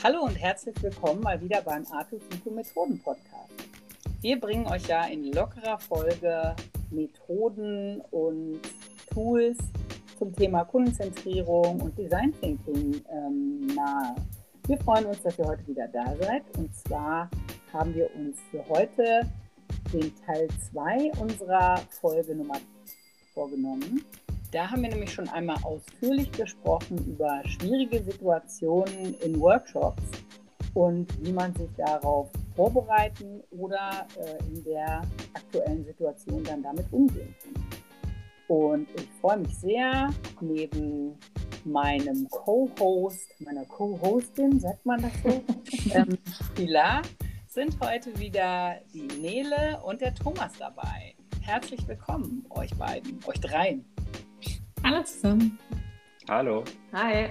Hallo und herzlich willkommen mal wieder beim Artus Vito Methoden Podcast. Wir bringen euch ja in lockerer Folge Methoden und Tools zum Thema Kundenzentrierung und Design Thinking ähm, nahe. Wir freuen uns, dass ihr heute wieder da seid. Und zwar haben wir uns für heute den Teil 2 unserer Folge Nummer vorgenommen. Da haben wir nämlich schon einmal ausführlich gesprochen über schwierige Situationen in Workshops und wie man sich darauf vorbereiten oder äh, in der aktuellen Situation dann damit umgehen kann. Und ich freue mich sehr, neben meinem Co-Host, meiner Co-Hostin, sagt man das so, ähm, Pilar, sind heute wieder die Nele und der Thomas dabei. Herzlich willkommen, euch beiden, euch dreien. Hallo zusammen. Hallo. Hi.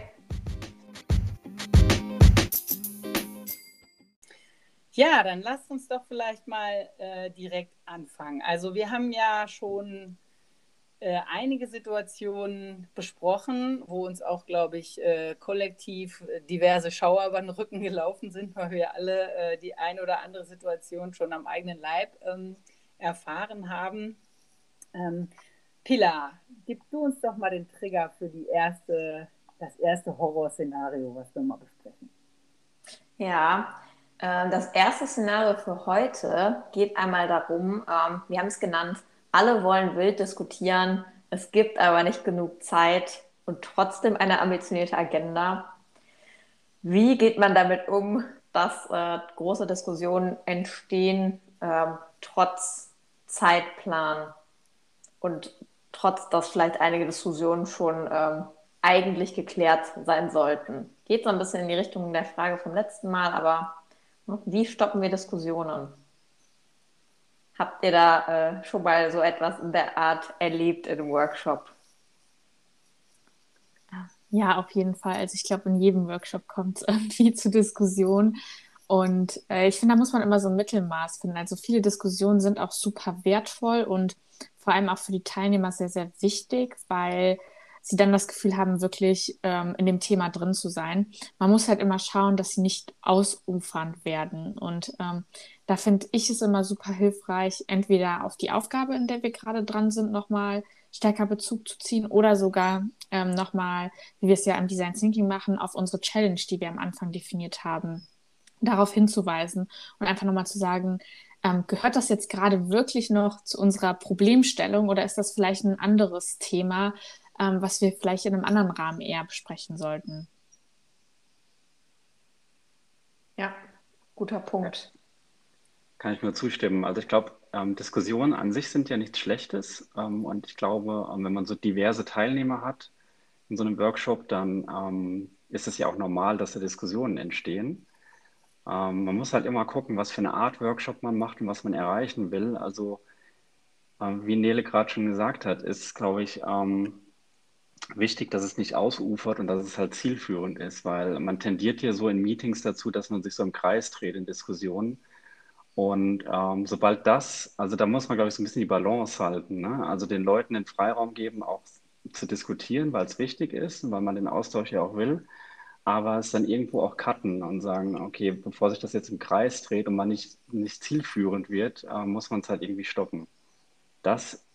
Ja, dann lasst uns doch vielleicht mal äh, direkt anfangen. Also wir haben ja schon äh, einige Situationen besprochen, wo uns auch, glaube ich, äh, kollektiv äh, diverse Schauer über den Rücken gelaufen sind, weil wir alle äh, die eine oder andere Situation schon am eigenen Leib ähm, erfahren haben. Ähm, Pilar, gib du uns doch mal den Trigger für die erste, das erste Horrorszenario, was wir mal besprechen. Ja, äh, das erste Szenario für heute geht einmal darum, ähm, wir haben es genannt, alle wollen wild diskutieren, es gibt aber nicht genug Zeit und trotzdem eine ambitionierte Agenda. Wie geht man damit um, dass äh, große Diskussionen entstehen, äh, trotz Zeitplan? Und trotz dass vielleicht einige Diskussionen schon ähm, eigentlich geklärt sein sollten. Geht so ein bisschen in die Richtung der Frage vom letzten Mal, aber ne, wie stoppen wir Diskussionen? Habt ihr da äh, schon mal so etwas in der Art erlebt in einem Workshop? Ja, auf jeden Fall. Also ich glaube, in jedem Workshop kommt es irgendwie zu Diskussionen. Und äh, ich finde, da muss man immer so ein Mittelmaß finden. Also viele Diskussionen sind auch super wertvoll und vor allem auch für die Teilnehmer sehr, sehr wichtig, weil sie dann das Gefühl haben, wirklich ähm, in dem Thema drin zu sein. Man muss halt immer schauen, dass sie nicht ausufernd werden. Und ähm, da finde ich es immer super hilfreich, entweder auf die Aufgabe, in der wir gerade dran sind, nochmal stärker Bezug zu ziehen oder sogar ähm, nochmal, wie wir es ja im Design Thinking machen, auf unsere Challenge, die wir am Anfang definiert haben, darauf hinzuweisen und einfach nochmal zu sagen, ähm, gehört das jetzt gerade wirklich noch zu unserer Problemstellung oder ist das vielleicht ein anderes Thema, ähm, was wir vielleicht in einem anderen Rahmen eher besprechen sollten? Ja, guter Punkt. Kann ich nur zustimmen. Also ich glaube, ähm, Diskussionen an sich sind ja nichts Schlechtes. Ähm, und ich glaube, ähm, wenn man so diverse Teilnehmer hat in so einem Workshop, dann ähm, ist es ja auch normal, dass da Diskussionen entstehen. Ähm, man muss halt immer gucken, was für eine Art Workshop man macht und was man erreichen will. Also, ähm, wie Nele gerade schon gesagt hat, ist, glaube ich, ähm, wichtig, dass es nicht ausufert und dass es halt zielführend ist, weil man tendiert hier so in Meetings dazu, dass man sich so im Kreis dreht in Diskussionen. Und ähm, sobald das, also da muss man, glaube ich, so ein bisschen die Balance halten. Ne? Also den Leuten den Freiraum geben, auch zu diskutieren, weil es wichtig ist und weil man den Austausch ja auch will aber es dann irgendwo auch cutten und sagen, okay, bevor sich das jetzt im Kreis dreht und man nicht, nicht zielführend wird, äh, muss man es halt irgendwie stoppen. Das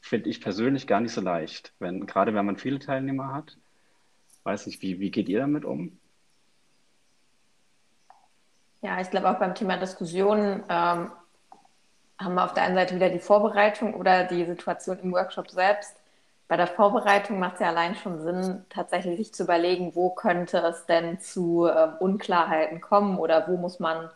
finde ich persönlich gar nicht so leicht, wenn, gerade wenn man viele Teilnehmer hat. Weiß nicht, wie, wie geht ihr damit um? Ja, ich glaube auch beim Thema Diskussion ähm, haben wir auf der einen Seite wieder die Vorbereitung oder die Situation im Workshop selbst bei der Vorbereitung macht es ja allein schon Sinn, tatsächlich sich zu überlegen, wo könnte es denn zu äh, Unklarheiten kommen oder wo muss man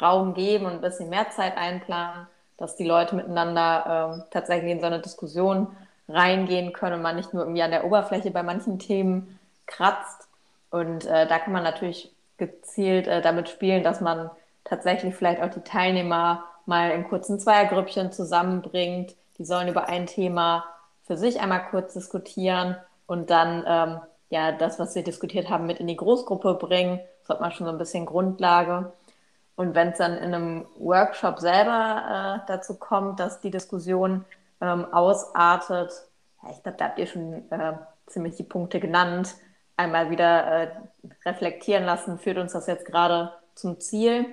Raum geben und ein bisschen mehr Zeit einplanen, dass die Leute miteinander äh, tatsächlich in so eine Diskussion reingehen können und man nicht nur irgendwie an der Oberfläche bei manchen Themen kratzt. Und äh, da kann man natürlich gezielt äh, damit spielen, dass man tatsächlich vielleicht auch die Teilnehmer mal in kurzen Zweiergrüppchen zusammenbringt. Die sollen über ein Thema für sich einmal kurz diskutieren und dann ähm, ja das, was wir diskutiert haben, mit in die Großgruppe bringen. Das hat man schon so ein bisschen Grundlage. Und wenn es dann in einem Workshop selber äh, dazu kommt, dass die Diskussion ähm, ausartet, ja, ich glaube, da habt ihr schon äh, ziemlich die Punkte genannt. einmal wieder äh, reflektieren lassen, führt uns das jetzt gerade zum Ziel?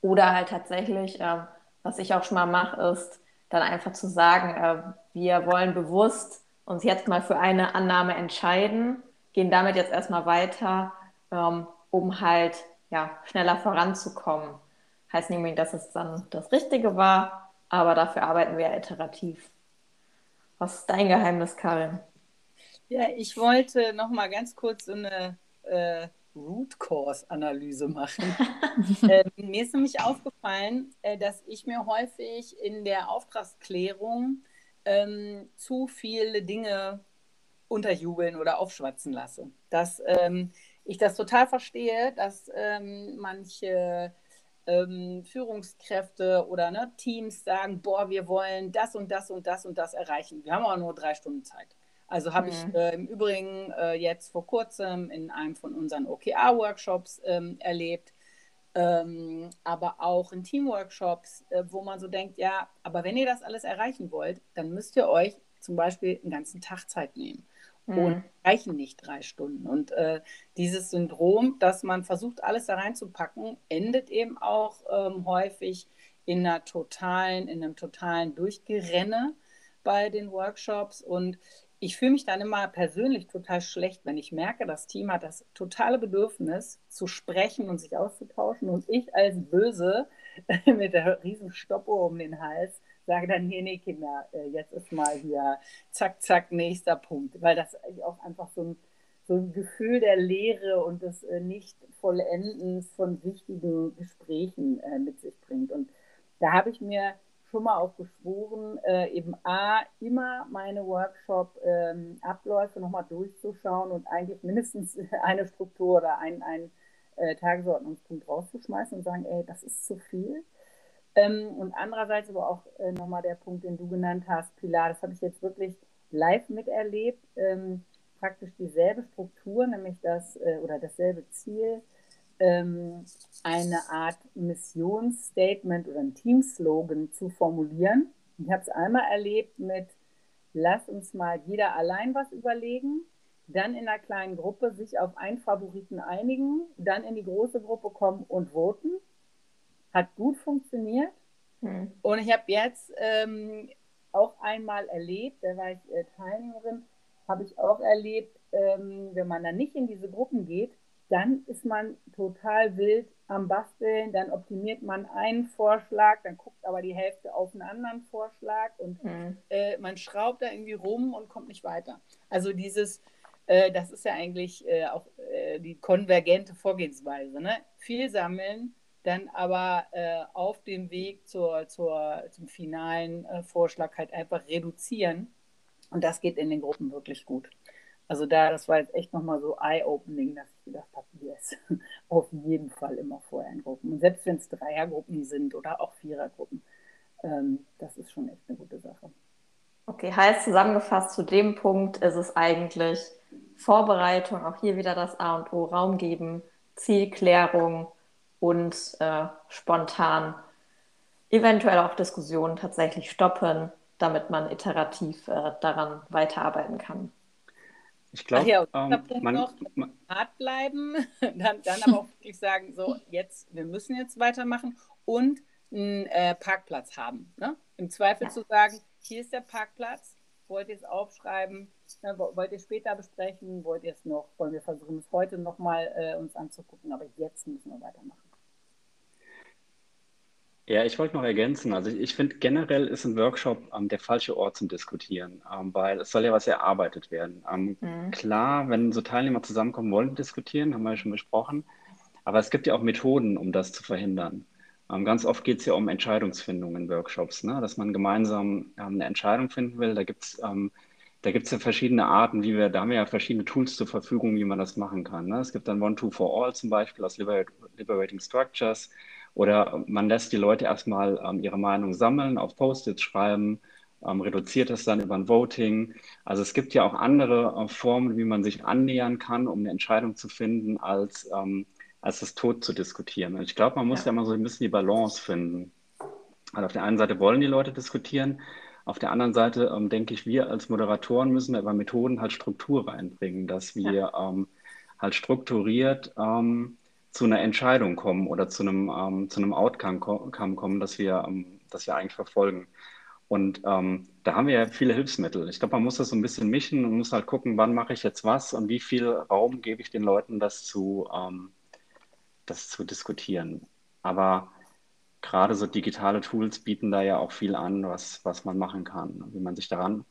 Oder halt tatsächlich, äh, was ich auch schon mal mache, ist dann einfach zu sagen, äh, wir wollen bewusst uns jetzt mal für eine Annahme entscheiden, gehen damit jetzt erstmal weiter, ähm, um halt ja, schneller voranzukommen. Heißt nämlich, dass es dann das Richtige war, aber dafür arbeiten wir iterativ. Was ist dein Geheimnis, Karin? Ja, ich wollte noch mal ganz kurz so eine äh, Root Cause Analyse machen. äh, mir ist nämlich aufgefallen, äh, dass ich mir häufig in der Auftragsklärung ähm, zu viele Dinge unterjubeln oder aufschwatzen lasse. Dass ähm, ich das total verstehe, dass ähm, manche ähm, Führungskräfte oder ne, Teams sagen, boah, wir wollen das und das und das und das erreichen. Wir haben aber nur drei Stunden Zeit. Also habe mhm. ich äh, im Übrigen äh, jetzt vor kurzem in einem von unseren OKR-Workshops ähm, erlebt, ähm, aber auch in Teamworkshops, äh, wo man so denkt, ja, aber wenn ihr das alles erreichen wollt, dann müsst ihr euch zum Beispiel einen ganzen Tag Zeit nehmen mhm. und reichen nicht drei Stunden. Und äh, dieses Syndrom, dass man versucht, alles da reinzupacken, endet eben auch ähm, häufig in einer totalen, in einem totalen Durchgerenne bei den Workshops. Und ich fühle mich dann immer persönlich total schlecht, wenn ich merke, das Team hat das totale Bedürfnis zu sprechen und sich auszutauschen und ich als Böse mit der riesen Stoppuhr um den Hals sage dann, nee, nee, Kinder, äh, jetzt ist mal hier zack, zack, nächster Punkt, weil das auch einfach so ein, so ein Gefühl der Leere und des äh, Nicht-Vollendens von wichtigen Gesprächen äh, mit sich bringt. Und da habe ich mir schon mal auch geschworen, eben A, immer meine Workshop-Abläufe ähm, nochmal durchzuschauen und eigentlich mindestens eine Struktur oder einen, einen Tagesordnungspunkt rauszuschmeißen und sagen, ey, das ist zu viel ähm, und andererseits aber auch äh, nochmal der Punkt, den du genannt hast, Pilar, das habe ich jetzt wirklich live miterlebt. Ähm, praktisch dieselbe Struktur, nämlich das äh, oder dasselbe Ziel, ähm, eine Art Missionsstatement oder ein Teamslogan zu formulieren. Ich habe es einmal erlebt mit Lass uns mal jeder allein was überlegen, dann in einer kleinen Gruppe sich auf einen Favoriten einigen, dann in die große Gruppe kommen und voten hat gut funktioniert. Mhm. Und ich habe jetzt ähm, auch einmal erlebt, da war ich äh, Teilnehmerin, habe ich auch erlebt, ähm, wenn man dann nicht in diese Gruppen geht, dann ist man total wild am Basteln, dann optimiert man einen Vorschlag, dann guckt aber die Hälfte auf einen anderen Vorschlag und mhm. äh, man schraubt da irgendwie rum und kommt nicht weiter. Also dieses, äh, das ist ja eigentlich äh, auch äh, die konvergente Vorgehensweise. Ne? Viel sammeln, dann aber äh, auf dem Weg zur, zur, zum finalen äh, Vorschlag halt einfach reduzieren. Und das geht in den Gruppen wirklich gut. Also da, das war jetzt echt nochmal so eye-opening, dass ich gedacht habe, yes, auf jeden Fall immer vorher in Gruppen. Und selbst wenn es Dreiergruppen sind oder auch Vierergruppen, ähm, das ist schon echt eine gute Sache. Okay, heißt zusammengefasst, zu dem Punkt ist es eigentlich Vorbereitung, auch hier wieder das A und O, Raum geben, Zielklärung, und äh, spontan eventuell auch Diskussionen tatsächlich stoppen, damit man iterativ äh, daran weiterarbeiten kann. Ich glaube, ja, ähm, man, noch hart bleiben, dann, dann aber auch wirklich sagen, so jetzt, wir müssen jetzt weitermachen und einen äh, Parkplatz haben. Ne? Im Zweifel ja. zu sagen, hier ist der Parkplatz, wollt ihr es aufschreiben, ne, wollt ihr später besprechen, wollt ihr es noch, wollen wir versuchen es heute nochmal äh, uns anzugucken, aber jetzt müssen wir weitermachen. Ja, ich wollte noch ergänzen. Also ich, ich finde generell ist ein Workshop ähm, der falsche Ort zum Diskutieren, ähm, weil es soll ja was erarbeitet werden. Ähm, mhm. Klar, wenn so Teilnehmer zusammenkommen, wollen diskutieren, haben wir ja schon besprochen. Aber es gibt ja auch Methoden, um das zu verhindern. Ähm, ganz oft geht es ja um Entscheidungsfindung in Workshops, ne? dass man gemeinsam ähm, eine Entscheidung finden will. Da gibt es ähm, da gibt's ja verschiedene Arten, wie wir, da haben wir ja verschiedene Tools zur Verfügung, wie man das machen kann. Ne? Es gibt dann One-Two-For-All zum Beispiel aus Liberating Structures. Oder man lässt die Leute erstmal ähm, ihre Meinung sammeln, auf Post-its schreiben, ähm, reduziert es dann über ein Voting. Also es gibt ja auch andere äh, Formen, wie man sich annähern kann, um eine Entscheidung zu finden, als, ähm, als das Tod zu diskutieren. Und ich glaube, man muss ja. ja immer so ein bisschen die Balance finden. Also auf der einen Seite wollen die Leute diskutieren, auf der anderen Seite ähm, denke ich, wir als Moderatoren müssen über Methoden halt Struktur reinbringen, dass wir ja. ähm, halt strukturiert ähm, zu einer Entscheidung kommen oder zu einem, ähm, zu einem Outcome kommen, das wir, ähm, das wir eigentlich verfolgen. Und ähm, da haben wir ja viele Hilfsmittel. Ich glaube, man muss das so ein bisschen mischen und muss halt gucken, wann mache ich jetzt was und wie viel Raum gebe ich den Leuten, das zu, ähm, das zu diskutieren. Aber gerade so digitale Tools bieten da ja auch viel an, was, was man machen kann, wie man sich daran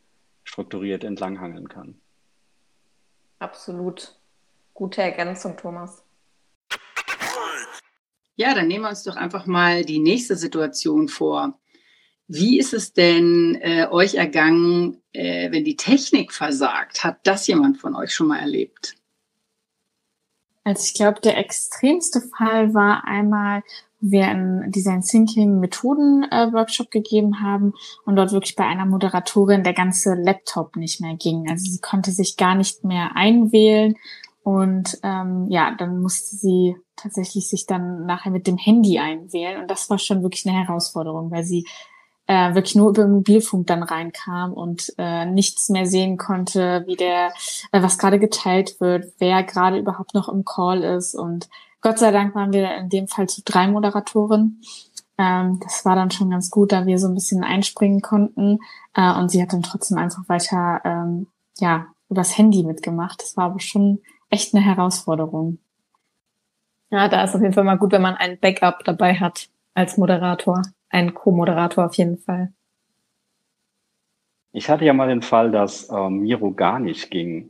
strukturiert entlanghangeln kann. Absolut. Gute Ergänzung, Thomas. Ja, dann nehmen wir uns doch einfach mal die nächste Situation vor. Wie ist es denn äh, euch ergangen, äh, wenn die Technik versagt? Hat das jemand von euch schon mal erlebt? Also ich glaube, der extremste Fall war einmal, wo wir einen Design Thinking Methoden äh, Workshop gegeben haben und dort wirklich bei einer Moderatorin der ganze Laptop nicht mehr ging. Also sie konnte sich gar nicht mehr einwählen und ähm, ja, dann musste sie tatsächlich sich dann nachher mit dem Handy einwählen und das war schon wirklich eine Herausforderung, weil sie äh, wirklich nur über Mobilfunk dann reinkam und äh, nichts mehr sehen konnte, wie der, äh, was gerade geteilt wird, wer gerade überhaupt noch im Call ist. Und Gott sei Dank waren wir in dem Fall zu drei Moderatoren. Ähm, das war dann schon ganz gut, da wir so ein bisschen einspringen konnten. Äh, und sie hat dann trotzdem einfach weiter ähm, ja übers Handy mitgemacht. Das war aber schon echt eine Herausforderung. Ja, da ist auf jeden Fall mal gut, wenn man ein Backup dabei hat als Moderator ein Co-Moderator auf jeden Fall. Ich hatte ja mal den Fall, dass ähm, Miro gar nicht ging.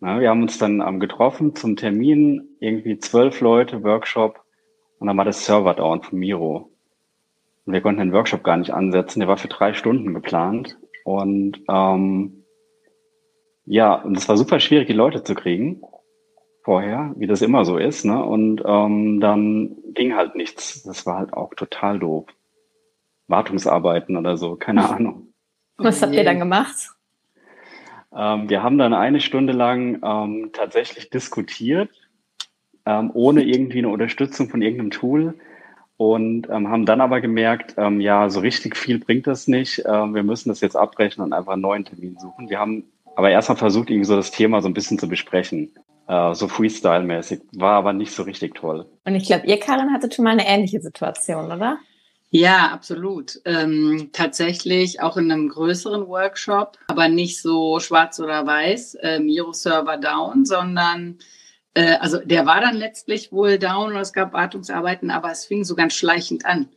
Na, wir haben uns dann ähm, getroffen zum Termin, irgendwie zwölf Leute, Workshop, und dann war das Server down von Miro. Und wir konnten den Workshop gar nicht ansetzen, der war für drei Stunden geplant. Und ähm, ja, und es war super schwierig, die Leute zu kriegen vorher, wie das immer so ist. Ne? Und ähm, dann ging halt nichts. Das war halt auch total doof. Wartungsarbeiten oder so, keine Ahnung. Was habt ihr dann gemacht? Ähm, wir haben dann eine Stunde lang ähm, tatsächlich diskutiert, ähm, ohne irgendwie eine Unterstützung von irgendeinem Tool und ähm, haben dann aber gemerkt, ähm, ja, so richtig viel bringt das nicht. Ähm, wir müssen das jetzt abbrechen und einfach einen neuen Termin suchen. Wir haben aber erstmal versucht, irgendwie so das Thema so ein bisschen zu besprechen. Uh, so Freestyle-mäßig. War aber nicht so richtig toll. Und ich glaube, ihr, Karin, hattet schon mal eine ähnliche Situation, oder? Ja, absolut. Ähm, tatsächlich auch in einem größeren Workshop, aber nicht so schwarz oder weiß, äh, Miro-Server down, sondern äh, also der war dann letztlich wohl down oder es gab Wartungsarbeiten, aber es fing so ganz schleichend an.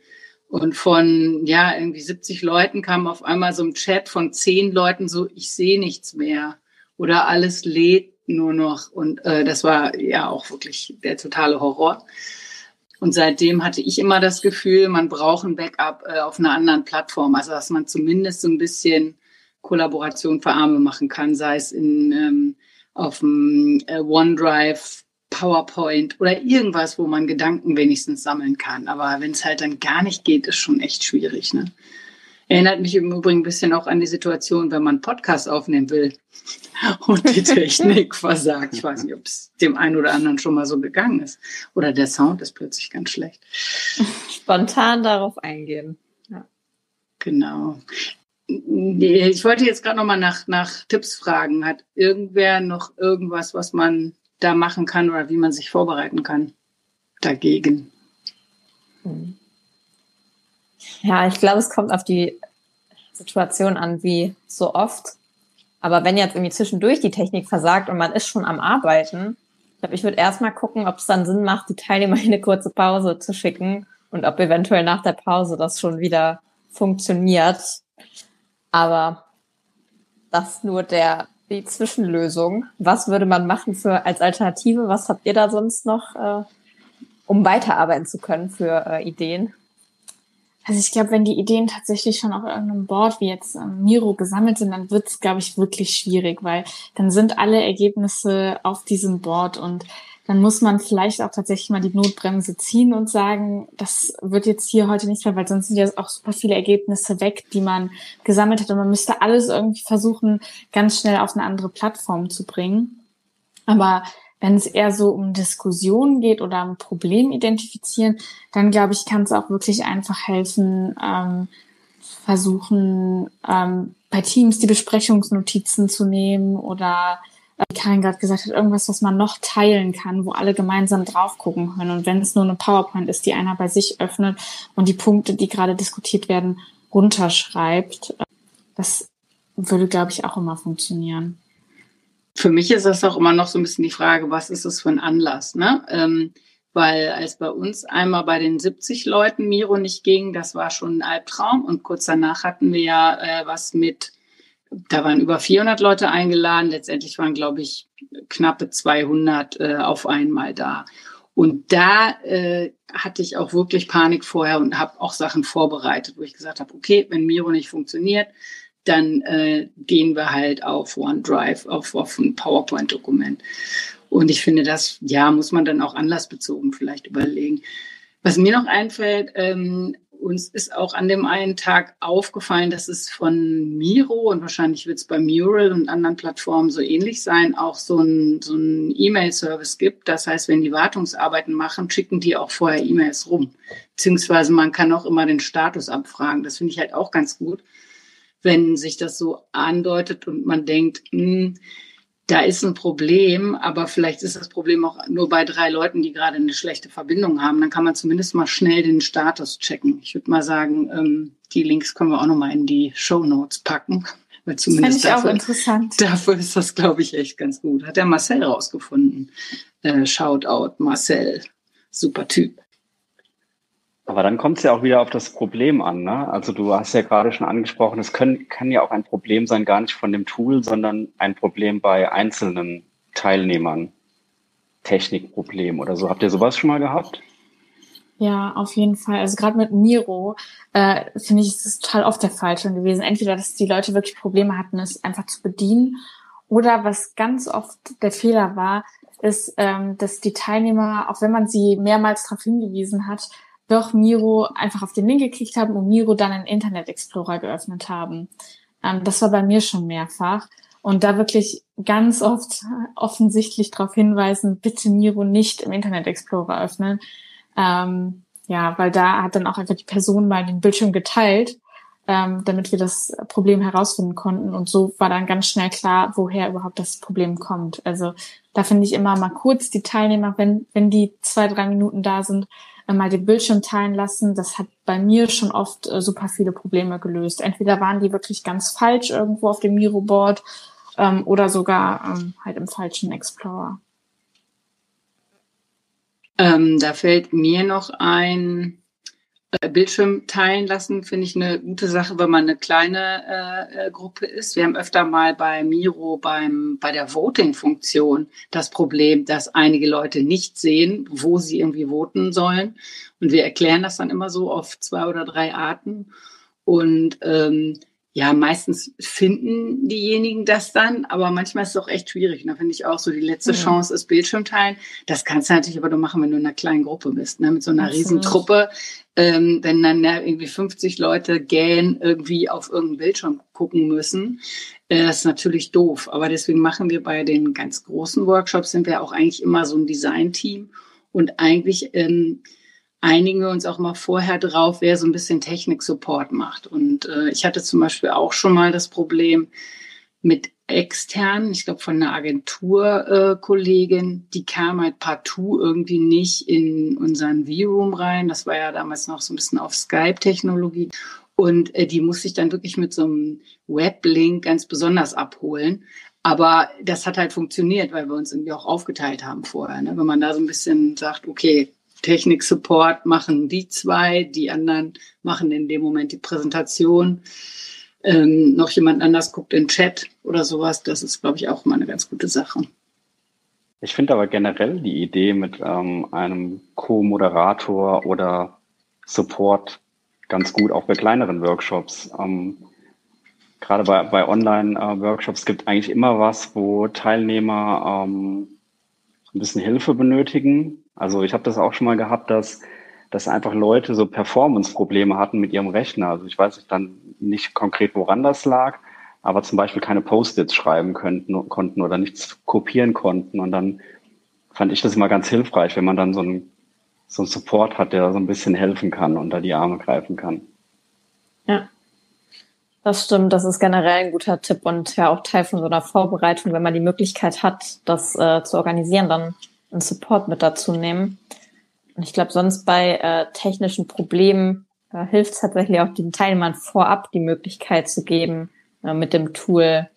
Und von ja irgendwie 70 Leuten kam auf einmal so ein Chat von zehn Leuten so, ich sehe nichts mehr oder alles lädt nur noch. Und äh, das war ja auch wirklich der totale Horror. Und seitdem hatte ich immer das Gefühl, man braucht ein Backup äh, auf einer anderen Plattform. Also dass man zumindest so ein bisschen Kollaboration für Arme machen kann, sei es in, ähm, auf dem äh, OneDrive, PowerPoint oder irgendwas, wo man Gedanken wenigstens sammeln kann. Aber wenn es halt dann gar nicht geht, ist schon echt schwierig. Ne? Erinnert mich im Übrigen ein bisschen auch an die Situation, wenn man Podcast aufnehmen will und die Technik versagt. Ich weiß nicht, ob es dem einen oder anderen schon mal so gegangen ist. Oder der Sound ist plötzlich ganz schlecht. Spontan darauf eingehen. Ja. Genau. Ich wollte jetzt gerade noch mal nach, nach Tipps fragen. Hat irgendwer noch irgendwas, was man da machen kann oder wie man sich vorbereiten kann dagegen? Hm. Ja, ich glaube, es kommt auf die Situation an, wie so oft. Aber wenn jetzt irgendwie zwischendurch die Technik versagt und man ist schon am Arbeiten, ich glaube, ich würde erstmal gucken, ob es dann Sinn macht, die Teilnehmer in eine kurze Pause zu schicken und ob eventuell nach der Pause das schon wieder funktioniert. Aber das nur der die Zwischenlösung. Was würde man machen für als Alternative? Was habt ihr da sonst noch, äh, um weiterarbeiten zu können für äh, Ideen? Also ich glaube, wenn die Ideen tatsächlich schon auf irgendeinem Board wie jetzt ähm, Miro gesammelt sind, dann wird es, glaube ich, wirklich schwierig, weil dann sind alle Ergebnisse auf diesem Board und dann muss man vielleicht auch tatsächlich mal die Notbremse ziehen und sagen, das wird jetzt hier heute nicht mehr, weil sonst sind ja auch super viele Ergebnisse weg, die man gesammelt hat und man müsste alles irgendwie versuchen, ganz schnell auf eine andere Plattform zu bringen. Aber wenn es eher so um Diskussionen geht oder um Problem identifizieren, dann glaube ich, kann es auch wirklich einfach helfen, ähm, versuchen, ähm, bei Teams die Besprechungsnotizen zu nehmen oder wie Karin gerade gesagt hat, irgendwas, was man noch teilen kann, wo alle gemeinsam drauf gucken können. Und wenn es nur eine PowerPoint ist, die einer bei sich öffnet und die Punkte, die gerade diskutiert werden, runterschreibt, das würde, glaube ich, auch immer funktionieren. Für mich ist das auch immer noch so ein bisschen die Frage, was ist es für ein Anlass? Ne? Ähm, weil als bei uns einmal bei den 70 Leuten Miro nicht ging, das war schon ein Albtraum. Und kurz danach hatten wir ja äh, was mit, da waren über 400 Leute eingeladen. Letztendlich waren, glaube ich, knappe 200 äh, auf einmal da. Und da äh, hatte ich auch wirklich Panik vorher und habe auch Sachen vorbereitet, wo ich gesagt habe, okay, wenn Miro nicht funktioniert, dann äh, gehen wir halt auf OneDrive, auf, auf ein PowerPoint-Dokument. Und ich finde, das, ja, muss man dann auch anlassbezogen vielleicht überlegen. Was mir noch einfällt, ähm, uns ist auch an dem einen Tag aufgefallen, dass es von Miro und wahrscheinlich wird es bei Mural und anderen Plattformen so ähnlich sein, auch so ein, so E-Mail-Service gibt. Das heißt, wenn die Wartungsarbeiten machen, schicken die auch vorher E-Mails rum. Beziehungsweise man kann auch immer den Status abfragen. Das finde ich halt auch ganz gut wenn sich das so andeutet und man denkt, mh, hm, da ist ein Problem, aber vielleicht ist das Problem auch nur bei drei Leuten, die gerade eine schlechte Verbindung haben. Dann kann man zumindest mal schnell den Status checken. Ich würde mal sagen, ähm, die Links können wir auch nochmal in die Show Notes packen. Weil zumindest das dafür, auch interessant. dafür ist das, glaube ich, echt ganz gut. Hat der Marcel rausgefunden. Äh, Shoutout, Marcel. Super Typ. Aber dann kommt es ja auch wieder auf das Problem an. Ne? Also du hast ja gerade schon angesprochen, es können, kann ja auch ein Problem sein, gar nicht von dem Tool, sondern ein Problem bei einzelnen Teilnehmern. Technikproblem oder so. Habt ihr sowas schon mal gehabt? Ja, auf jeden Fall. Also gerade mit Miro äh, finde ich, ist es total oft der Fall schon gewesen. Entweder, dass die Leute wirklich Probleme hatten, es einfach zu bedienen, oder was ganz oft der Fehler war, ist, ähm, dass die Teilnehmer, auch wenn man sie mehrmals darauf hingewiesen hat, doch Miro einfach auf den Link geklickt haben und Miro dann einen Internet Explorer geöffnet haben. Ähm, das war bei mir schon mehrfach. Und da wirklich ganz oft offensichtlich darauf hinweisen, bitte Miro nicht im Internet Explorer öffnen. Ähm, ja, weil da hat dann auch einfach die Person mal den Bildschirm geteilt, ähm, damit wir das Problem herausfinden konnten. Und so war dann ganz schnell klar, woher überhaupt das Problem kommt. Also da finde ich immer mal kurz die Teilnehmer, wenn, wenn die zwei, drei Minuten da sind, mal den Bildschirm teilen lassen. Das hat bei mir schon oft äh, super viele Probleme gelöst. Entweder waren die wirklich ganz falsch irgendwo auf dem Miro-Board ähm, oder sogar ähm, halt im falschen Explorer. Ähm, da fällt mir noch ein, äh, Bildschirm teilen lassen, finde ich eine gute Sache, wenn man eine kleine äh, äh, Gruppe ist. Wir haben öfter mal bei Miro beim, bei der Voting-Funktion das Problem, dass einige Leute nicht sehen, wo sie irgendwie voten sollen. Und wir erklären das dann immer so auf zwei oder drei Arten. Und ähm, ja, meistens finden diejenigen das dann, aber manchmal ist es auch echt schwierig. Und da finde ich auch so, die letzte mhm. Chance ist Bildschirm teilen. Das kannst du natürlich aber nur machen, wenn du in einer kleinen Gruppe bist, ne? mit so einer. Riesentruppe. Ähm, wenn dann ja, irgendwie 50 Leute gähn irgendwie auf irgendeinen Bildschirm gucken müssen, äh, das ist natürlich doof. Aber deswegen machen wir bei den ganz großen Workshops, sind wir auch eigentlich immer so ein Design-Team und eigentlich ähm, einigen wir uns auch mal vorher drauf, wer so ein bisschen Technik-Support macht. Und äh, ich hatte zum Beispiel auch schon mal das Problem mit externen, ich glaube von einer Agenturkollegin, äh, die kam halt partout irgendwie nicht in unseren V-Room rein. Das war ja damals noch so ein bisschen auf Skype-Technologie. Und äh, die musste ich dann wirklich mit so einem Weblink ganz besonders abholen. Aber das hat halt funktioniert, weil wir uns irgendwie auch aufgeteilt haben vorher. Ne? Wenn man da so ein bisschen sagt, okay, Technik-Support machen die zwei, die anderen machen in dem Moment die Präsentation. Ähm, noch jemand anders guckt in Chat oder sowas. Das ist, glaube ich, auch immer eine ganz gute Sache. Ich finde aber generell die Idee mit ähm, einem Co-Moderator oder Support ganz gut, auch bei kleineren Workshops. Ähm, gerade bei, bei Online-Workshops gibt eigentlich immer was, wo Teilnehmer ähm, ein bisschen Hilfe benötigen also ich habe das auch schon mal gehabt, dass, dass einfach Leute so Performance-Probleme hatten mit ihrem Rechner. Also ich weiß dann nicht konkret, woran das lag, aber zum Beispiel keine Post-its schreiben könnten, konnten oder nichts kopieren konnten. Und dann fand ich das immer ganz hilfreich, wenn man dann so einen, so einen Support hat, der so ein bisschen helfen kann und da die Arme greifen kann. Ja. Das stimmt, das ist generell ein guter Tipp und ja auch Teil von so einer Vorbereitung, wenn man die Möglichkeit hat, das äh, zu organisieren, dann einen Support mit dazu nehmen. Und ich glaube, sonst bei äh, technischen Problemen äh, hilft es tatsächlich auch den Teilnehmern vorab die Möglichkeit zu geben, äh, mit dem Tool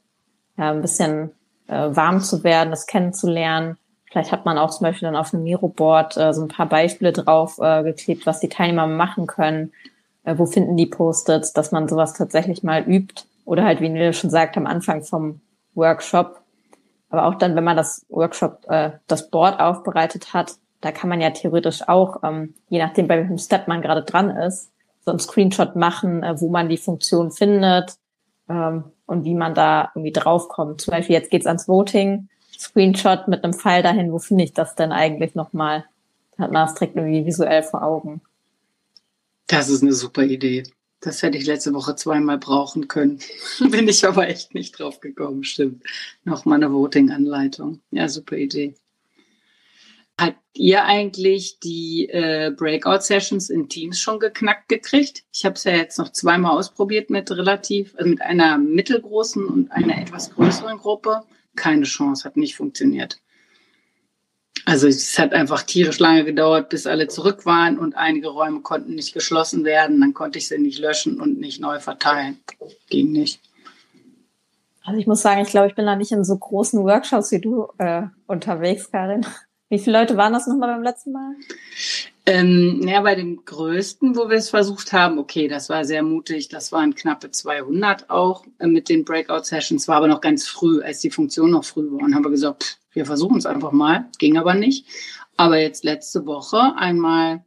ja, ein bisschen äh, warm zu werden, das kennenzulernen. Vielleicht hat man auch zum Beispiel dann auf dem Miro-Board äh, so ein paar Beispiele drauf äh, geklebt, was die Teilnehmer machen können äh, wo finden die Post-its, dass man sowas tatsächlich mal übt. Oder halt, wie Nils schon sagt, am Anfang vom Workshop. Aber auch dann, wenn man das Workshop, äh, das Board aufbereitet hat, da kann man ja theoretisch auch, ähm, je nachdem, bei welchem Step man gerade dran ist, so einen Screenshot machen, äh, wo man die Funktion findet ähm, und wie man da irgendwie draufkommt. Zum Beispiel jetzt geht's ans Voting, Screenshot mit einem Pfeil dahin, wo finde ich das denn eigentlich nochmal? Hat man das direkt irgendwie visuell vor Augen. Das ist eine super Idee. Das hätte ich letzte Woche zweimal brauchen können. Bin ich aber echt nicht drauf gekommen, stimmt. Nochmal eine Voting-Anleitung. Ja, super Idee. Habt ihr eigentlich die äh, Breakout-Sessions in Teams schon geknackt gekriegt? Ich habe es ja jetzt noch zweimal ausprobiert mit relativ, also mit einer mittelgroßen und einer etwas größeren Gruppe. Keine Chance, hat nicht funktioniert. Also es hat einfach tierisch lange gedauert, bis alle zurück waren und einige Räume konnten nicht geschlossen werden. Dann konnte ich sie nicht löschen und nicht neu verteilen. Ging nicht. Also ich muss sagen, ich glaube, ich bin da nicht in so großen Workshops wie du äh, unterwegs, Karin. Wie viele Leute waren das nochmal beim letzten Mal? Ähm, ja, bei dem größten, wo wir es versucht haben, okay, das war sehr mutig. Das waren knappe 200 auch äh, mit den Breakout-Sessions. War aber noch ganz früh, als die Funktion noch früh war. Und haben wir gesagt, pff, wir versuchen es einfach mal. Ging aber nicht. Aber jetzt letzte Woche einmal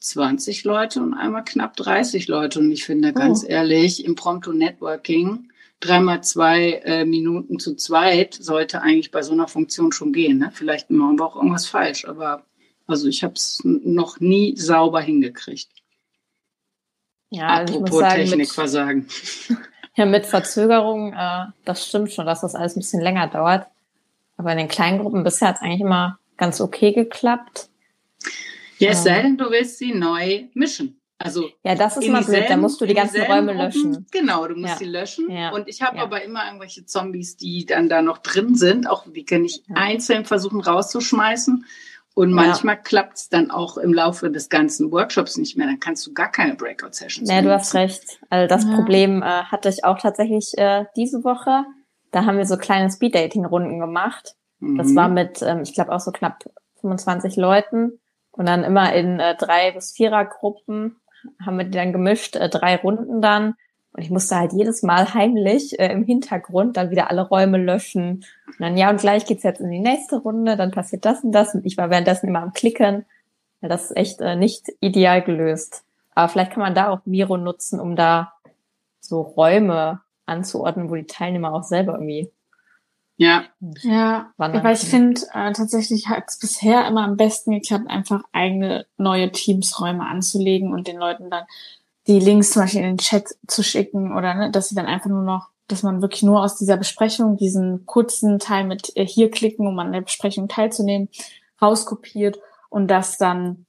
20 Leute und einmal knapp 30 Leute. Und ich finde, ganz oh. ehrlich, Impromptu Networking, dreimal zwei äh, Minuten zu zweit, sollte eigentlich bei so einer Funktion schon gehen. Ne? Vielleicht machen wir auch irgendwas falsch, aber also ich habe es noch nie sauber hingekriegt. Ja, also Apropos sagen, Technikversagen. Ja, mit Verzögerung, äh, das stimmt schon, dass das alles ein bisschen länger dauert. Aber in den kleinen Gruppen bisher hat es eigentlich immer ganz okay geklappt. Ja, es sei denn, du willst sie neu mischen. Also ja, das ist mal blöd, da musst du die ganzen Räume Gruppen, löschen. Genau, du musst ja. sie löschen. Ja. Und ich habe ja. aber immer irgendwelche Zombies, die dann da noch drin sind. Auch die kann ich einzeln versuchen rauszuschmeißen. Und manchmal klappt es dann auch im Laufe des ganzen Workshops nicht mehr. Dann kannst du gar keine Breakout-Sessions Ja, du hast recht. Also das. Problem äh, hatte ich auch tatsächlich äh, diese Woche. Da haben wir so kleine Speed-Dating-Runden gemacht. Mhm. Das war mit, ähm, ich glaube, auch so knapp 25 Leuten. Und dann immer in äh, drei bis vierer Gruppen haben wir die dann gemischt, äh, drei Runden dann. Und ich musste halt jedes Mal heimlich äh, im Hintergrund dann wieder alle Räume löschen. Und dann, ja, und gleich geht's jetzt in die nächste Runde, dann passiert das und das. Und ich war währenddessen immer am Klicken. Ja, das ist echt äh, nicht ideal gelöst. Aber vielleicht kann man da auch Miro nutzen, um da so Räume anzuordnen, wo die Teilnehmer auch selber irgendwie ja. Ja, weil ich finde, äh, tatsächlich hat es bisher immer am besten geklappt, einfach eigene neue Teamsräume anzulegen und den Leuten dann die Links zum Beispiel in den Chat zu schicken oder ne, dass sie dann einfach nur noch, dass man wirklich nur aus dieser Besprechung diesen kurzen Teil mit äh, hier klicken, um an der Besprechung teilzunehmen, rauskopiert und das dann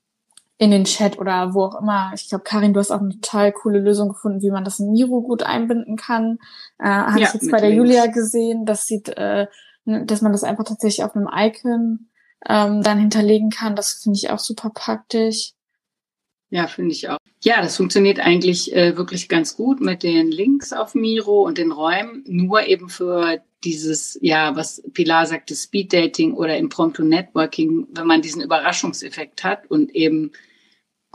in den Chat oder wo auch immer. Ich glaube, Karin, du hast auch eine total coole Lösung gefunden, wie man das in Miro gut einbinden kann. Äh, Habe ja, ich jetzt bei der Links. Julia gesehen. Das sieht, äh, ne, dass man das einfach tatsächlich auf einem Icon ähm, dann hinterlegen kann. Das finde ich auch super praktisch. Ja, finde ich auch. Ja, das funktioniert eigentlich äh, wirklich ganz gut mit den Links auf Miro und den Räumen, nur eben für dieses, ja, was Pilar sagte, Speed Dating oder Impromptu Networking, wenn man diesen Überraschungseffekt hat und eben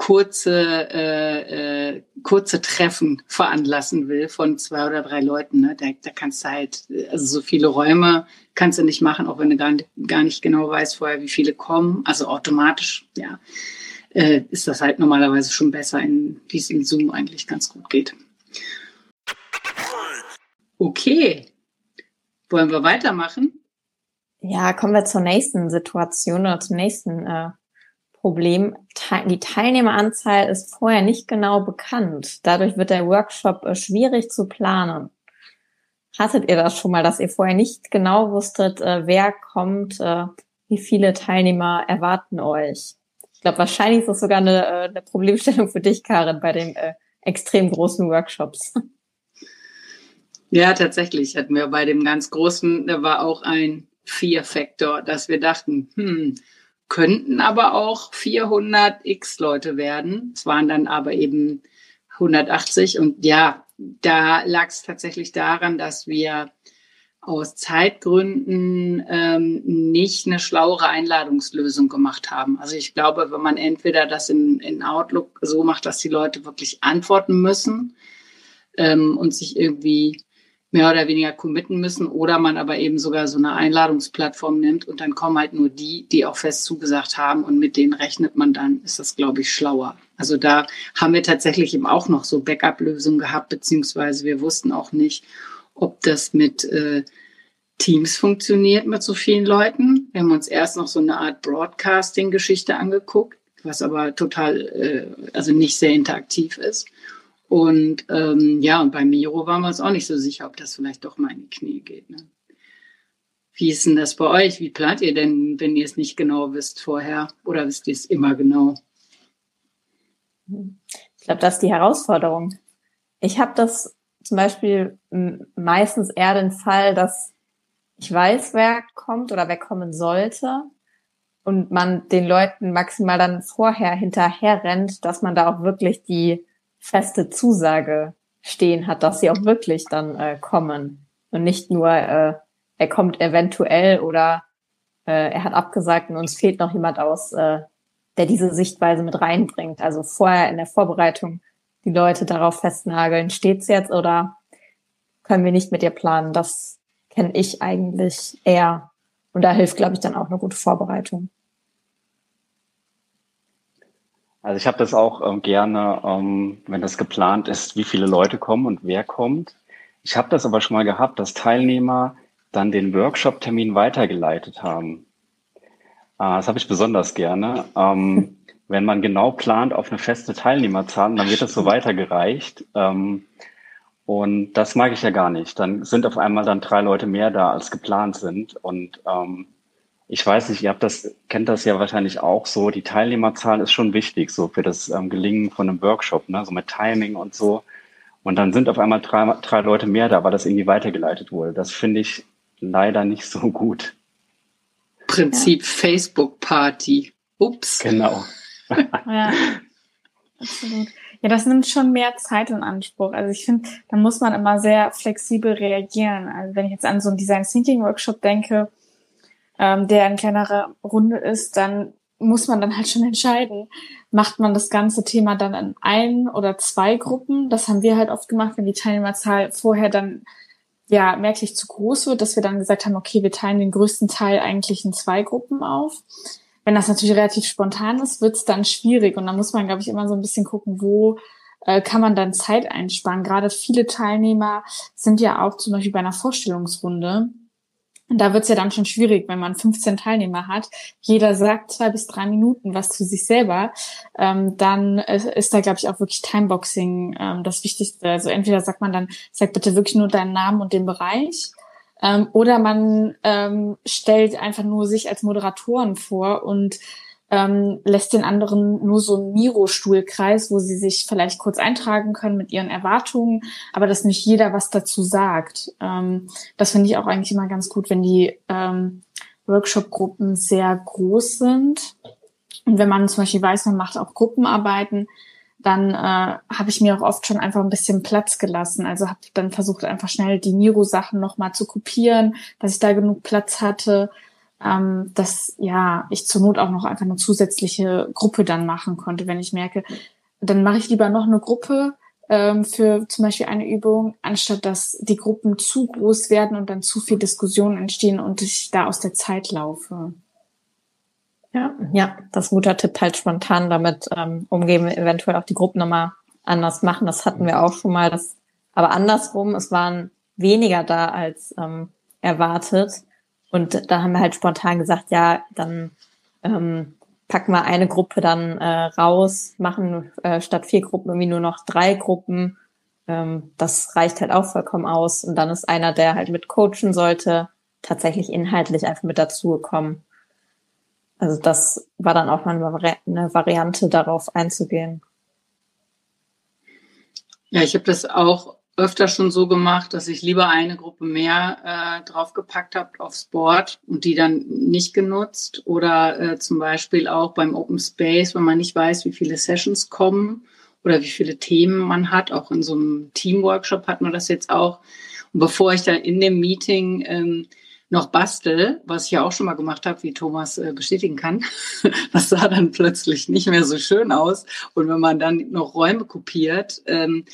kurze, äh, äh, kurze Treffen veranlassen will von zwei oder drei Leuten. Ne? Da, da kannst du halt, also so viele Räume kannst du nicht machen, auch wenn du gar, gar nicht genau weißt vorher, wie viele kommen. Also automatisch, ja äh, ist das halt normalerweise schon besser, in, wie es in Zoom eigentlich ganz gut geht. Okay, wollen wir weitermachen? Ja, kommen wir zur nächsten Situation oder zum nächsten äh, Problem. Die Teilnehmeranzahl ist vorher nicht genau bekannt. Dadurch wird der Workshop äh, schwierig zu planen. Hattet ihr das schon mal, dass ihr vorher nicht genau wusstet, äh, wer kommt, äh, wie viele Teilnehmer erwarten euch? Ich glaube, wahrscheinlich ist das sogar eine, eine Problemstellung für dich, Karin, bei den äh, extrem großen Workshops. Ja, tatsächlich hatten wir bei dem ganz großen, da war auch ein Vier-Faktor, dass wir dachten, hm, könnten aber auch 400 X Leute werden. Es waren dann aber eben 180 und ja, da lag es tatsächlich daran, dass wir aus Zeitgründen ähm, nicht eine schlauere Einladungslösung gemacht haben. Also ich glaube, wenn man entweder das in, in Outlook so macht, dass die Leute wirklich antworten müssen ähm, und sich irgendwie mehr oder weniger committen müssen oder man aber eben sogar so eine Einladungsplattform nimmt und dann kommen halt nur die, die auch fest zugesagt haben und mit denen rechnet man dann, ist das, glaube ich, schlauer. Also da haben wir tatsächlich eben auch noch so Backup-Lösungen gehabt, beziehungsweise wir wussten auch nicht, ob das mit äh, Teams funktioniert mit so vielen Leuten. Wir haben uns erst noch so eine Art Broadcasting-Geschichte angeguckt, was aber total, äh, also nicht sehr interaktiv ist. Und ähm, ja, und bei Miro waren wir uns auch nicht so sicher, ob das vielleicht doch mal in die Knie geht. Ne? Wie ist denn das bei euch? Wie plant ihr denn, wenn ihr es nicht genau wisst vorher? Oder wisst ihr es immer genau? Ich glaube, das ist die Herausforderung. Ich habe das zum Beispiel meistens eher den Fall, dass ich weiß, wer kommt oder wer kommen sollte und man den Leuten maximal dann vorher hinterher rennt, dass man da auch wirklich die feste Zusage stehen hat, dass sie auch wirklich dann äh, kommen und nicht nur äh, er kommt eventuell oder äh, er hat abgesagt und uns fehlt noch jemand aus, äh, der diese Sichtweise mit reinbringt. Also vorher in der Vorbereitung die Leute darauf festnageln, steht's jetzt oder können wir nicht mit dir planen? Das kenne ich eigentlich eher. Und da hilft, glaube ich, dann auch eine gute Vorbereitung. Also ich habe das auch ähm, gerne, ähm, wenn das geplant ist, wie viele Leute kommen und wer kommt. Ich habe das aber schon mal gehabt, dass Teilnehmer dann den Workshop-Termin weitergeleitet haben. Äh, das habe ich besonders gerne. Ähm, wenn man genau plant auf eine feste Teilnehmerzahl, dann wird das so weitergereicht. Ähm, und das mag ich ja gar nicht. Dann sind auf einmal dann drei Leute mehr da, als geplant sind. Und ähm, ich weiß nicht, ihr habt das, kennt das ja wahrscheinlich auch so. Die Teilnehmerzahl ist schon wichtig, so für das ähm, Gelingen von einem Workshop, ne? so mit Timing und so. Und dann sind auf einmal drei, drei Leute mehr da, weil das irgendwie weitergeleitet wurde. Das finde ich leider nicht so gut. Prinzip ja. Facebook-Party. Ups. Genau. ja, absolut. Ja, das nimmt schon mehr Zeit in Anspruch. Also ich finde, da muss man immer sehr flexibel reagieren. Also wenn ich jetzt an so einen Design Thinking Workshop denke, ähm, der in kleinerer Runde ist, dann muss man dann halt schon entscheiden, macht man das ganze Thema dann in ein oder zwei Gruppen. Das haben wir halt oft gemacht, wenn die Teilnehmerzahl vorher dann ja merklich zu groß wird, dass wir dann gesagt haben, okay, wir teilen den größten Teil eigentlich in zwei Gruppen auf. Wenn das natürlich relativ spontan ist, wird es dann schwierig und da muss man, glaube ich, immer so ein bisschen gucken, wo äh, kann man dann Zeit einsparen. Gerade viele Teilnehmer sind ja auch zum Beispiel bei einer Vorstellungsrunde und da wird es ja dann schon schwierig, wenn man 15 Teilnehmer hat. Jeder sagt zwei bis drei Minuten was zu sich selber. Ähm, dann ist da, glaube ich, auch wirklich Timeboxing ähm, das Wichtigste. Also entweder sagt man dann, sag bitte wirklich nur deinen Namen und den Bereich. Ähm, oder man ähm, stellt einfach nur sich als Moderatoren vor und ähm, lässt den anderen nur so einen Miro-Stuhlkreis, wo sie sich vielleicht kurz eintragen können mit ihren Erwartungen, aber dass nicht jeder was dazu sagt. Ähm, das finde ich auch eigentlich immer ganz gut, wenn die ähm, Workshop-Gruppen sehr groß sind. Und wenn man zum Beispiel weiß, man macht auch Gruppenarbeiten, dann äh, habe ich mir auch oft schon einfach ein bisschen Platz gelassen. Also habe dann versucht, einfach schnell die Miro-Sachen nochmal zu kopieren, dass ich da genug Platz hatte ähm, dass ja ich zur Not auch noch einfach eine zusätzliche Gruppe dann machen konnte, wenn ich merke, dann mache ich lieber noch eine Gruppe ähm, für zum Beispiel eine Übung, anstatt dass die Gruppen zu groß werden und dann zu viel Diskussionen entstehen und ich da aus der Zeit laufe. Ja, ja, das ist ein guter Tipp, halt spontan damit ähm, umgehen, eventuell auch die Gruppen nochmal anders machen. Das hatten wir auch schon mal. Das, aber andersrum, es waren weniger da als ähm, erwartet. Und da haben wir halt spontan gesagt, ja, dann ähm, packen wir eine Gruppe dann äh, raus, machen äh, statt vier Gruppen irgendwie nur noch drei Gruppen. Ähm, das reicht halt auch vollkommen aus. Und dann ist einer, der halt mit coachen sollte, tatsächlich inhaltlich einfach mit dazugekommen. Also das war dann auch mal eine Variante, darauf einzugehen. Ja, ich habe das auch öfter schon so gemacht, dass ich lieber eine Gruppe mehr äh, draufgepackt habe aufs Board und die dann nicht genutzt. Oder äh, zum Beispiel auch beim Open Space, wenn man nicht weiß, wie viele Sessions kommen oder wie viele Themen man hat. Auch in so einem Teamworkshop hat man das jetzt auch. Und bevor ich dann in dem Meeting ähm, noch bastel, was ich ja auch schon mal gemacht habe, wie Thomas äh, bestätigen kann. Das sah dann plötzlich nicht mehr so schön aus. Und wenn man dann noch Räume kopiert, ähm,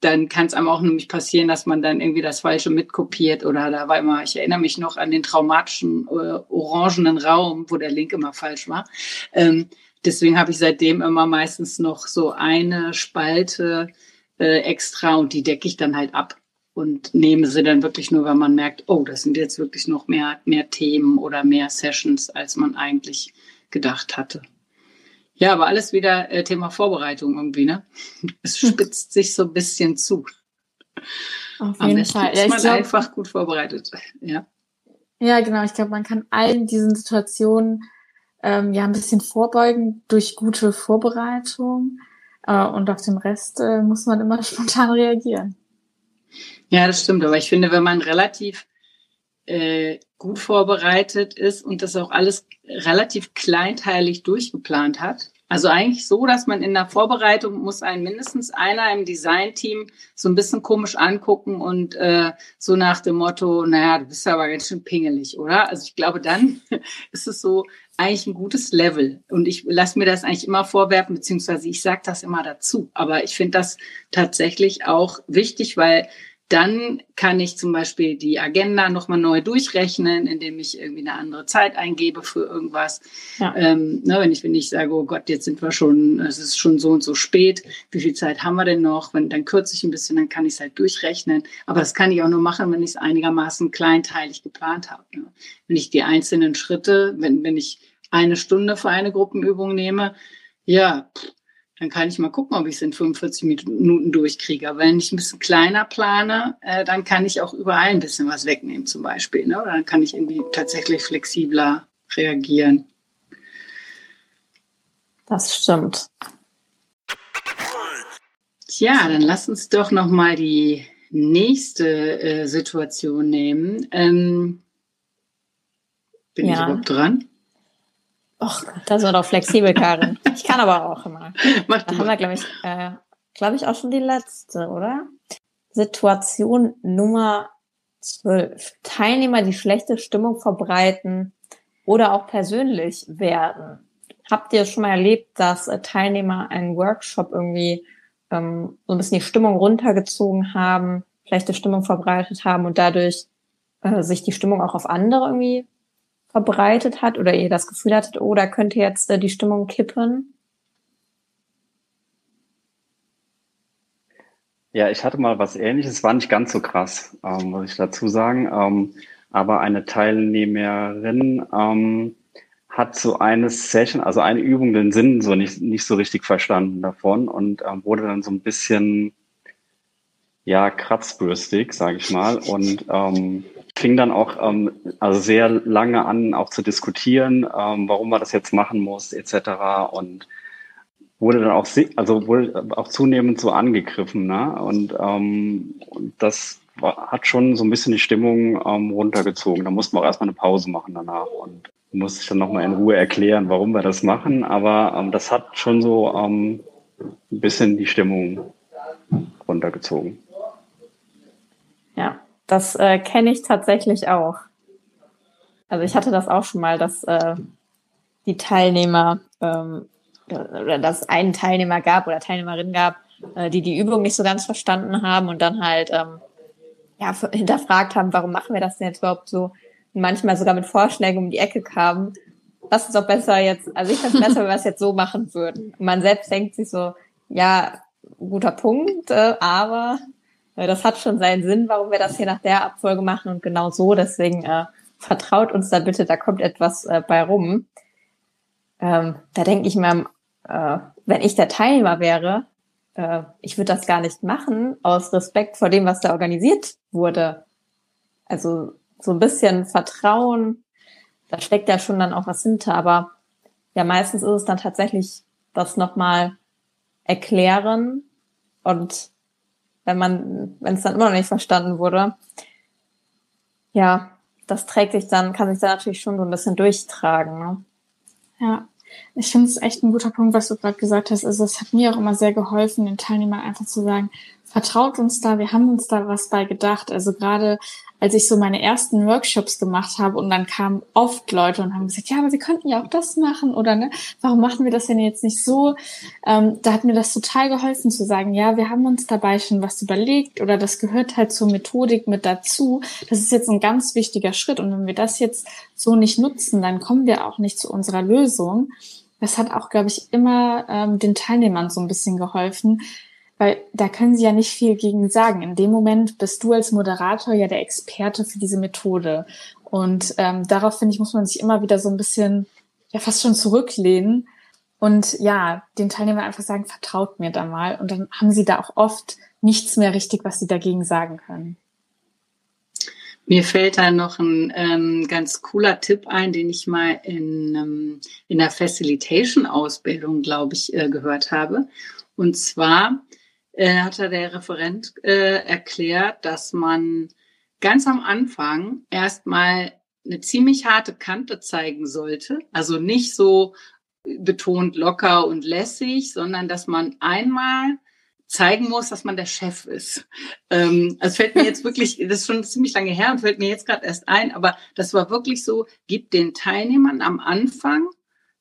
dann kann es einem auch nämlich passieren, dass man dann irgendwie das Falsche mitkopiert oder da war immer, ich erinnere mich noch an den traumatischen äh, orangenen Raum, wo der Link immer falsch war. Ähm, deswegen habe ich seitdem immer meistens noch so eine Spalte äh, extra und die decke ich dann halt ab und nehme sie dann wirklich nur, wenn man merkt, oh, das sind jetzt wirklich noch mehr, mehr Themen oder mehr Sessions, als man eigentlich gedacht hatte. Ja, aber alles wieder äh, Thema Vorbereitung irgendwie, ne? Es spitzt sich so ein bisschen zu. Auf jeden Fall. Ja, ist man glaub, einfach gut vorbereitet. Ja. Ja, genau. Ich glaube, man kann allen diesen Situationen ähm, ja ein bisschen vorbeugen durch gute Vorbereitung. Äh, und auf den Rest äh, muss man immer spontan reagieren. Ja, das stimmt. Aber ich finde, wenn man relativ äh, gut vorbereitet ist und das auch alles relativ kleinteilig durchgeplant hat, also eigentlich so, dass man in der Vorbereitung muss ein mindestens einer im Designteam so ein bisschen komisch angucken und äh, so nach dem Motto, naja, du bist aber ganz schön pingelig, oder? Also ich glaube, dann ist es so eigentlich ein gutes Level. Und ich lasse mir das eigentlich immer vorwerfen, beziehungsweise ich sage das immer dazu. Aber ich finde das tatsächlich auch wichtig, weil dann kann ich zum Beispiel die Agenda nochmal neu durchrechnen, indem ich irgendwie eine andere Zeit eingebe für irgendwas. Ja. Ähm, ne, wenn ich, wenn ich sage, oh Gott, jetzt sind wir schon, es ist schon so und so spät, wie viel Zeit haben wir denn noch? Wenn, dann kürze ich ein bisschen, dann kann ich es halt durchrechnen. Aber das kann ich auch nur machen, wenn ich es einigermaßen kleinteilig geplant habe. Ne? Wenn ich die einzelnen Schritte, wenn, wenn ich eine Stunde für eine Gruppenübung nehme, ja, pff, dann kann ich mal gucken, ob ich es in 45 Minuten durchkriege. Aber wenn ich ein bisschen kleiner plane, äh, dann kann ich auch überall ein bisschen was wegnehmen zum Beispiel. Ne? Oder dann kann ich irgendwie tatsächlich flexibler reagieren. Das stimmt. Tja, dann lass uns doch noch mal die nächste äh, Situation nehmen. Ähm, bin ja. ich überhaupt dran? Och, das war doch flexibel, Karin. Ich kann aber auch immer. Mach da haben wir, glaube ich, äh, glaube ich, auch schon die letzte, oder? Situation Nummer 12. Teilnehmer, die schlechte Stimmung verbreiten oder auch persönlich werden. Habt ihr schon mal erlebt, dass äh, Teilnehmer einen Workshop irgendwie ähm, so ein bisschen die Stimmung runtergezogen haben, schlechte Stimmung verbreitet haben und dadurch äh, sich die Stimmung auch auf andere irgendwie verbreitet hat oder ihr das Gefühl hattet, oh, da könnte jetzt äh, die Stimmung kippen? Ja, ich hatte mal was ähnliches, war nicht ganz so krass, ähm, muss ich dazu sagen. Ähm, aber eine Teilnehmerin ähm, hat so eine Session, also eine Übung, den Sinn so nicht, nicht so richtig verstanden davon und ähm, wurde dann so ein bisschen ja kratzbürstig, sage ich mal. Und ähm, fing dann auch ähm, also sehr lange an, auch zu diskutieren, ähm, warum man das jetzt machen muss, etc. Und wurde dann auch also wurde auch zunehmend so angegriffen, ne? Und ähm, das war, hat schon so ein bisschen die Stimmung ähm, runtergezogen. Da mussten wir auch erstmal eine Pause machen danach und musste ich dann nochmal in Ruhe erklären, warum wir das machen. Aber ähm, das hat schon so ähm, ein bisschen die Stimmung runtergezogen. Das äh, kenne ich tatsächlich auch. Also ich hatte das auch schon mal, dass äh, die Teilnehmer ähm, oder dass es einen Teilnehmer gab oder Teilnehmerin gab, äh, die die Übung nicht so ganz verstanden haben und dann halt ähm, ja, hinterfragt haben, warum machen wir das denn jetzt überhaupt so? Und manchmal sogar mit Vorschlägen um die Ecke kamen. Was ist doch besser jetzt, also ich finde es besser, wenn wir es jetzt so machen würden. Und man selbst denkt sich so, ja, guter Punkt, äh, aber das hat schon seinen Sinn, warum wir das hier nach der Abfolge machen und genau so. Deswegen äh, vertraut uns da bitte, da kommt etwas äh, bei rum. Ähm, da denke ich mir, äh, wenn ich der Teilnehmer wäre, äh, ich würde das gar nicht machen, aus Respekt vor dem, was da organisiert wurde. Also so ein bisschen Vertrauen, da steckt ja schon dann auch was hinter. Aber ja, meistens ist es dann tatsächlich das nochmal erklären und wenn man, wenn es dann immer noch nicht verstanden wurde. Ja, das trägt sich dann, kann sich dann natürlich schon so ein bisschen durchtragen. Ne? Ja, ich finde es echt ein guter Punkt, was du gerade gesagt hast. Also es hat mir auch immer sehr geholfen, den Teilnehmern einfach zu sagen, vertraut uns da, wir haben uns da was bei gedacht. Also gerade als ich so meine ersten Workshops gemacht habe und dann kamen oft Leute und haben gesagt, ja, aber wir könnten ja auch das machen oder ne, warum machen wir das denn jetzt nicht so? Ähm, da hat mir das total geholfen zu sagen, ja, wir haben uns dabei schon was überlegt oder das gehört halt zur Methodik mit dazu. Das ist jetzt ein ganz wichtiger Schritt und wenn wir das jetzt so nicht nutzen, dann kommen wir auch nicht zu unserer Lösung. Das hat auch, glaube ich, immer ähm, den Teilnehmern so ein bisschen geholfen, weil da können sie ja nicht viel gegen sagen. In dem Moment bist du als Moderator ja der Experte für diese Methode. Und ähm, darauf, finde ich, muss man sich immer wieder so ein bisschen, ja, fast schon zurücklehnen und ja, den Teilnehmern einfach sagen, vertraut mir da mal. Und dann haben sie da auch oft nichts mehr richtig, was sie dagegen sagen können. Mir fällt da noch ein ähm, ganz cooler Tipp ein, den ich mal in, ähm, in der Facilitation-Ausbildung, glaube ich, äh, gehört habe. Und zwar äh, hat der Referent äh, erklärt, dass man ganz am Anfang erstmal eine ziemlich harte Kante zeigen sollte. Also nicht so betont locker und lässig, sondern dass man einmal zeigen muss, dass man der Chef ist. Ähm, also fällt mir jetzt wirklich, das ist schon ziemlich lange her und fällt mir jetzt gerade erst ein, aber das war wirklich so, gibt den Teilnehmern am Anfang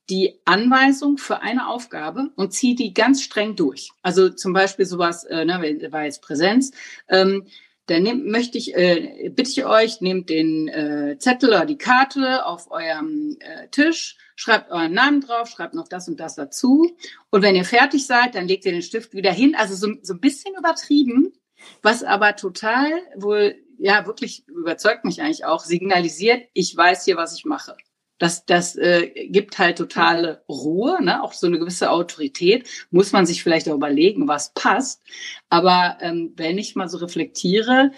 die Anweisung für eine Aufgabe und ziehe die ganz streng durch. Also zum Beispiel sowas, äh, ne, war jetzt Präsenz. Ähm, dann nehm, möchte ich, äh, bitte ich euch, nehmt den äh, Zettel oder die Karte auf eurem äh, Tisch, schreibt euren Namen drauf, schreibt noch das und das dazu. Und wenn ihr fertig seid, dann legt ihr den Stift wieder hin. Also so, so ein bisschen übertrieben, was aber total wohl, ja, wirklich überzeugt mich eigentlich auch, signalisiert, ich weiß hier, was ich mache. Das, das äh, gibt halt totale Ruhe, ne? auch so eine gewisse Autorität. Muss man sich vielleicht auch überlegen, was passt. Aber ähm, wenn ich mal so reflektiere,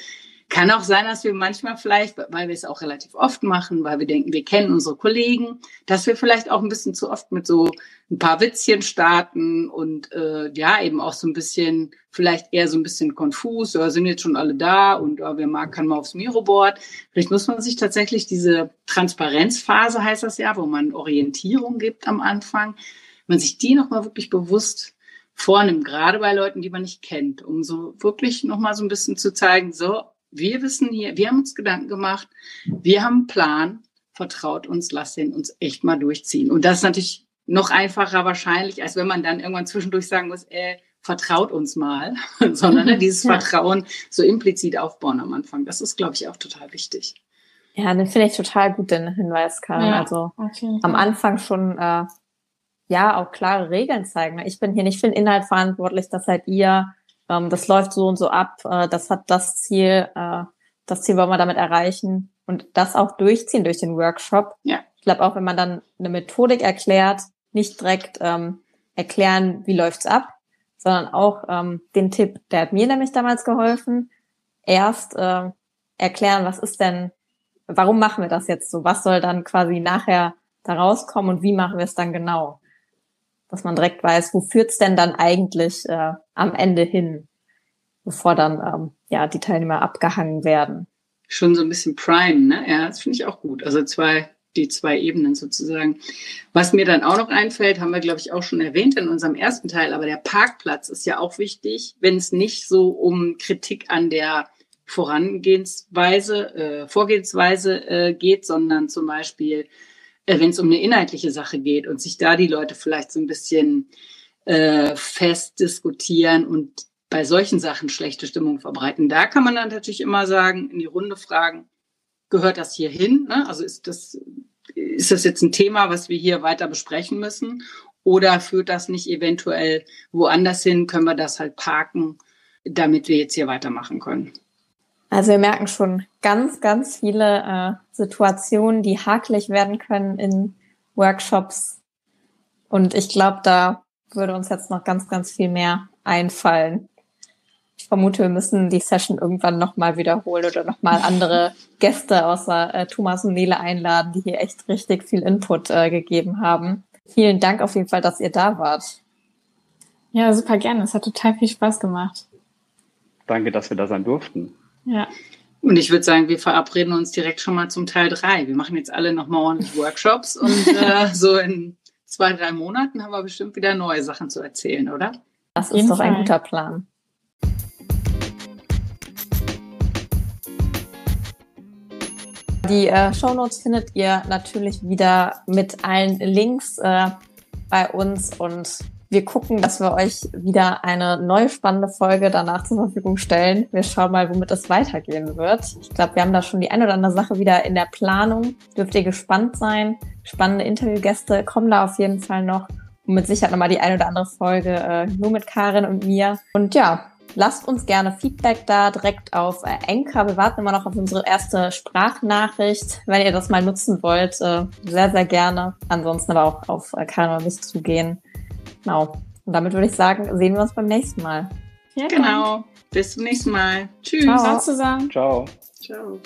kann auch sein, dass wir manchmal vielleicht, weil wir es auch relativ oft machen, weil wir denken, wir kennen unsere Kollegen, dass wir vielleicht auch ein bisschen zu oft mit so ein paar Witzchen starten und äh, ja, eben auch so ein bisschen, vielleicht eher so ein bisschen konfus, oder sind jetzt schon alle da und oh, wer mag, kann mal aufs Miroboard. Vielleicht muss man sich tatsächlich diese Transparenzphase, heißt das ja, wo man Orientierung gibt am Anfang, man sich die nochmal wirklich bewusst vornimmt, gerade bei Leuten, die man nicht kennt, um so wirklich nochmal so ein bisschen zu zeigen, so, wir wissen hier, wir haben uns Gedanken gemacht, wir haben einen Plan, vertraut uns, lasst den uns echt mal durchziehen. Und das ist natürlich noch einfacher wahrscheinlich, als wenn man dann irgendwann zwischendurch sagen muss, äh, vertraut uns mal, sondern ne, dieses ja. Vertrauen so implizit aufbauen am Anfang. Das ist, glaube ich, auch total wichtig. Ja, den finde ich total gut, den Hinweis, Karin. Ja, also okay. am Anfang schon äh, ja auch klare Regeln zeigen. Ich bin hier nicht für den Inhalt verantwortlich, das seid ihr ähm, das läuft so und so ab, äh, das hat das Ziel, äh, das Ziel wollen wir damit erreichen und das auch durchziehen durch den Workshop. Ja. Ich glaube auch, wenn man dann eine Methodik erklärt, nicht direkt ähm, erklären, wie läuft's ab, sondern auch ähm, den Tipp, der hat mir nämlich damals geholfen, erst äh, erklären, was ist denn, warum machen wir das jetzt so, was soll dann quasi nachher da rauskommen und wie machen wir es dann genau dass man direkt weiß, wo führt's denn dann eigentlich äh, am Ende hin, bevor dann ähm, ja die Teilnehmer abgehangen werden. Schon so ein bisschen Prime, ne? Ja, das finde ich auch gut. Also zwei, die zwei Ebenen sozusagen. Was mir dann auch noch einfällt, haben wir, glaube ich, auch schon erwähnt in unserem ersten Teil, aber der Parkplatz ist ja auch wichtig, wenn es nicht so um Kritik an der Vorangehensweise, äh, Vorgehensweise äh, geht, sondern zum Beispiel äh, wenn es um eine inhaltliche Sache geht und sich da die Leute vielleicht so ein bisschen äh, fest diskutieren und bei solchen Sachen schlechte Stimmung verbreiten. Da kann man dann natürlich immer sagen, in die Runde fragen, gehört das hier hin? Ne? Also ist das, ist das jetzt ein Thema, was wir hier weiter besprechen müssen? Oder führt das nicht eventuell woanders hin? Können wir das halt parken, damit wir jetzt hier weitermachen können? Also wir merken schon ganz, ganz viele äh, Situationen, die hakelig werden können in Workshops. Und ich glaube, da würde uns jetzt noch ganz, ganz viel mehr einfallen. Ich vermute, wir müssen die Session irgendwann nochmal wiederholen oder nochmal andere Gäste außer äh, Thomas und Nele einladen, die hier echt richtig viel Input äh, gegeben haben. Vielen Dank auf jeden Fall, dass ihr da wart. Ja, super gerne. Es hat total viel Spaß gemacht. Danke, dass wir da sein durften. Ja. Und ich würde sagen, wir verabreden uns direkt schon mal zum Teil drei. Wir machen jetzt alle nochmal ordentlich Workshops und äh, so in zwei, drei Monaten haben wir bestimmt wieder neue Sachen zu erzählen, oder? Das ist doch ein guter Plan. Die äh, Shownotes findet ihr natürlich wieder mit allen Links äh, bei uns und wir gucken, dass wir euch wieder eine neue spannende Folge danach zur Verfügung stellen. Wir schauen mal, womit es weitergehen wird. Ich glaube, wir haben da schon die eine oder andere Sache wieder in der Planung. Dürft ihr gespannt sein. Spannende Interviewgäste kommen da auf jeden Fall noch. Und mit Sicherheit nochmal die eine oder andere Folge äh, nur mit Karin und mir. Und ja, lasst uns gerne Feedback da direkt auf äh, Enka. Wir warten immer noch auf unsere erste Sprachnachricht. Wenn ihr das mal nutzen wollt, äh, sehr, sehr gerne. Ansonsten aber auch auf äh, Karin oder mich zugehen. Genau. Und damit würde ich sagen, sehen wir uns beim nächsten Mal. Ja, genau. Bis zum nächsten Mal. Tschüss. Ciao zusammen. Ciao. Ciao.